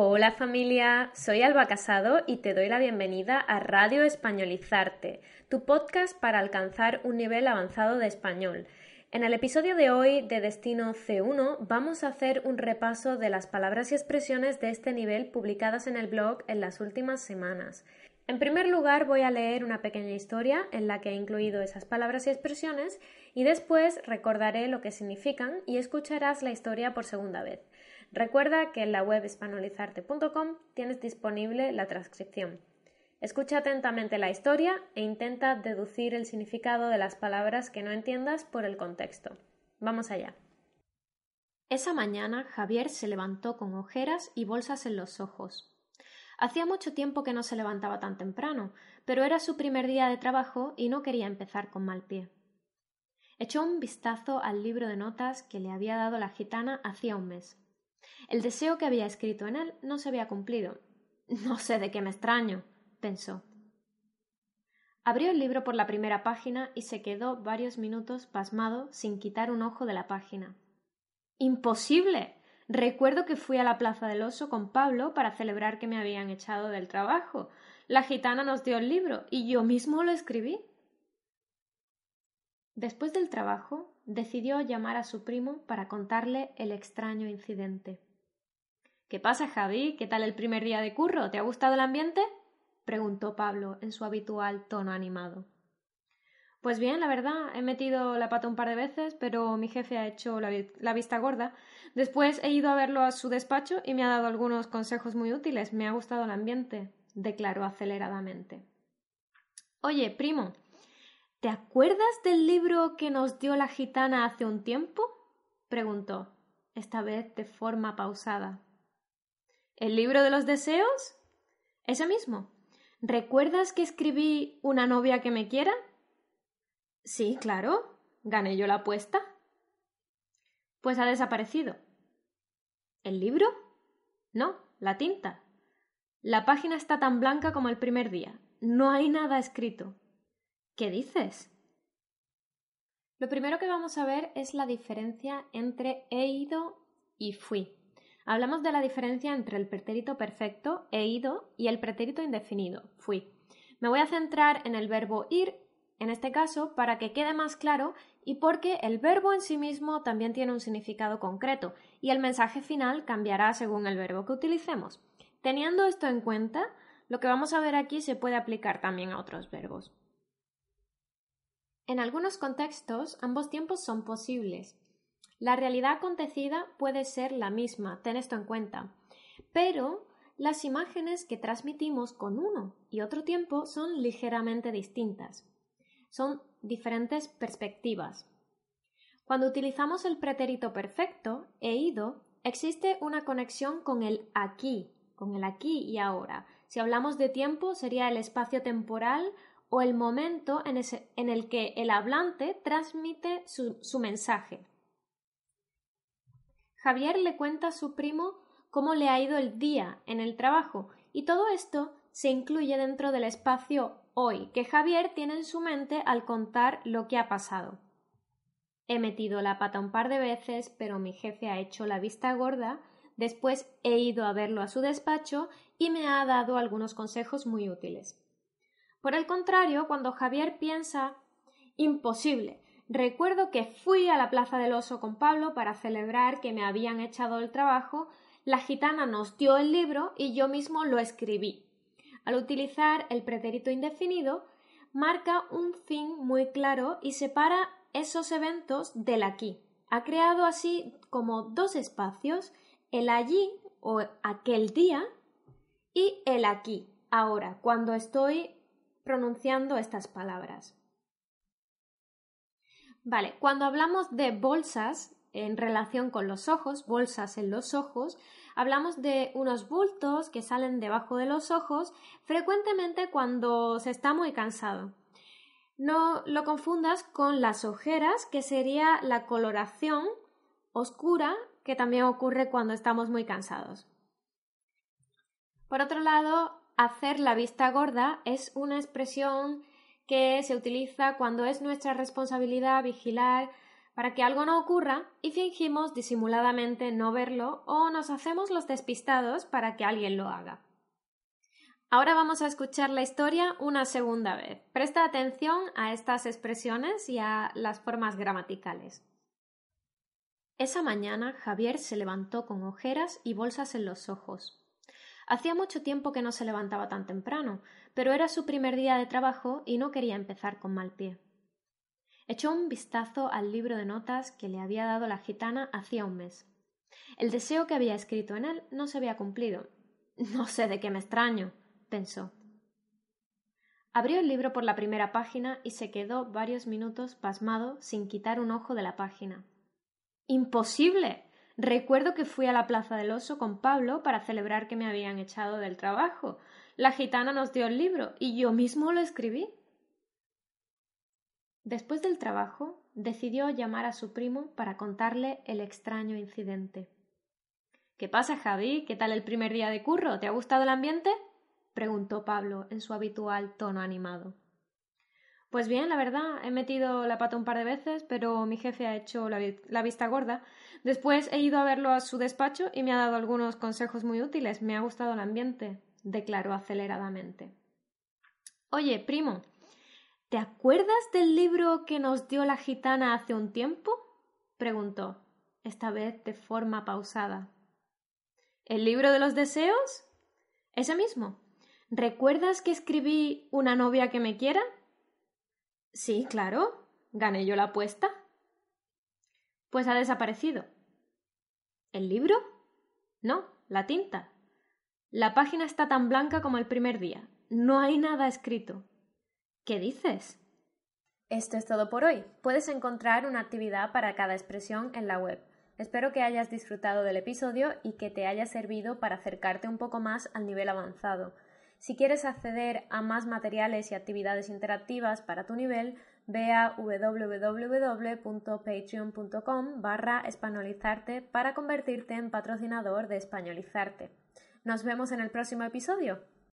Hola familia, soy Alba Casado y te doy la bienvenida a Radio Españolizarte, tu podcast para alcanzar un nivel avanzado de español. En el episodio de hoy de Destino C1 vamos a hacer un repaso de las palabras y expresiones de este nivel publicadas en el blog en las últimas semanas. En primer lugar voy a leer una pequeña historia en la que he incluido esas palabras y expresiones y después recordaré lo que significan y escucharás la historia por segunda vez. Recuerda que en la web hispanolizarte.com tienes disponible la transcripción. Escucha atentamente la historia e intenta deducir el significado de las palabras que no entiendas por el contexto. Vamos allá. Esa mañana Javier se levantó con ojeras y bolsas en los ojos. Hacía mucho tiempo que no se levantaba tan temprano, pero era su primer día de trabajo y no quería empezar con mal pie. Echó un vistazo al libro de notas que le había dado la gitana hacía un mes. El deseo que había escrito en él no se había cumplido. No sé de qué me extraño pensó. Abrió el libro por la primera página y se quedó varios minutos pasmado sin quitar un ojo de la página. Imposible. Recuerdo que fui a la Plaza del Oso con Pablo para celebrar que me habían echado del trabajo. La gitana nos dio el libro y yo mismo lo escribí. Después del trabajo, decidió llamar a su primo para contarle el extraño incidente. ¿Qué pasa, Javi? ¿Qué tal el primer día de curro? ¿Te ha gustado el ambiente? preguntó Pablo en su habitual tono animado. Pues bien, la verdad, he metido la pata un par de veces, pero mi jefe ha hecho la, vista gorda. Después he ido a verlo a su despacho y me ha dado algunos consejos muy útiles. Me ha gustado el ambiente, declaró aceleradamente. Oye, primo, ¿te acuerdas del libro que nos dio la gitana hace un tiempo? preguntó, esta vez de forma pausada. ¿El libro de los deseos? Ese mismo. ¿Recuerdas que escribí una novia que me quiera? Sí, claro. Gané yo la apuesta. Pues ha desaparecido. ¿El libro? No, la tinta. La página está tan blanca como el primer día. No hay nada escrito. ¿Qué dices? Lo primero que vamos a ver es la diferencia entre he ido y fui. Hablamos de la diferencia entre el pretérito perfecto, he ido, y el pretérito indefinido, fui. Me voy a centrar en el verbo ir, en este caso, para que quede más claro y porque el verbo en sí mismo también tiene un significado concreto y el mensaje final cambiará según el verbo que utilicemos. Teniendo esto en cuenta, lo que vamos a ver aquí se puede aplicar también a otros verbos. En algunos contextos, ambos tiempos son posibles. La realidad acontecida puede ser la misma, ten esto en cuenta, pero las imágenes que transmitimos con uno y otro tiempo son ligeramente distintas. Son diferentes perspectivas. Cuando utilizamos el pretérito perfecto, he ido, existe una conexión con el aquí, con el aquí y ahora. Si hablamos de tiempo, sería el espacio temporal o el momento en, el que el hablante transmite su mensaje. Javier le cuenta a su primo cómo le ha ido el día en el trabajo y todo esto se incluye dentro del espacio hoy que Javier tiene en su mente al contar lo que ha pasado. He metido la pata un par de veces, pero mi jefe ha hecho la vista gorda, después he ido a verlo a su despacho y me ha dado algunos consejos muy útiles. Por el contrario, cuando Javier piensa imposible, Recuerdo que fui a la Plaza del Oso con Pablo para celebrar que me habían echado el trabajo, la gitana nos dio el libro y yo mismo lo escribí. Al utilizar el pretérito indefinido, marca un fin muy claro y separa esos eventos del aquí. Ha creado así como dos espacios, el allí o aquel día y el aquí, ahora, cuando estoy pronunciando estas palabras. Vale, cuando hablamos de bolsas en relación con los ojos, bolsas en los ojos, hablamos de unos bultos que salen debajo de los ojos frecuentemente cuando se está muy cansado. No lo confundas con las ojeras, que sería la coloración oscura que también ocurre cuando estamos muy cansados. Por otro lado, hacer la vista gorda es una expresión que se utiliza cuando es nuestra responsabilidad vigilar para que algo no ocurra y fingimos disimuladamente no verlo o nos hacemos los despistados para que alguien lo haga. Ahora vamos a escuchar la historia una segunda vez. Presta atención a estas expresiones y a las formas gramaticales. Esa mañana Javier se levantó con ojeras y bolsas en los ojos. Hacía mucho tiempo que no se levantaba tan temprano, pero era su primer día de trabajo y no quería empezar con mal pie. Echó un vistazo al libro de notas que le había dado la gitana hacía un mes. El deseo que había escrito en él no se había cumplido. No sé de qué me extraño, pensó. Abrió el libro por la primera página y se quedó varios minutos pasmado sin quitar un ojo de la página. Imposible. Recuerdo que fui a la Plaza del Oso con Pablo para celebrar que me habían echado del trabajo. La gitana nos dio el libro y yo mismo lo escribí. Después del trabajo, decidió llamar a su primo para contarle el extraño incidente. ¿Qué pasa, Javi? ¿Qué tal el primer día de curro? ¿Te ha gustado el ambiente? preguntó Pablo en su habitual tono animado. Pues bien, la verdad, he metido la pata un par de veces, pero mi jefe ha hecho la, vista gorda. Después he ido a verlo a su despacho y me ha dado algunos consejos muy útiles. Me ha gustado el ambiente, declaró aceleradamente. Oye, primo, ¿te acuerdas del libro que nos dio la gitana hace un tiempo? preguntó, esta vez de forma pausada. ¿El libro de los deseos? Ese mismo. ¿Recuerdas que escribí una novia que me quiera? Sí, claro. ¿Gané yo la apuesta? Pues ha desaparecido. ¿El libro? No, la tinta. La página está tan blanca como el primer día. No hay nada escrito. ¿Qué dices? Esto es todo por hoy. Puedes encontrar una actividad para cada expresión en la web. Espero que hayas disfrutado del episodio y que te haya servido para acercarte un poco más al nivel avanzado. Si quieres acceder a más materiales y actividades interactivas para tu nivel, ve a www.patreon.com barra para convertirte en patrocinador de españolizarte. Nos vemos en el próximo episodio.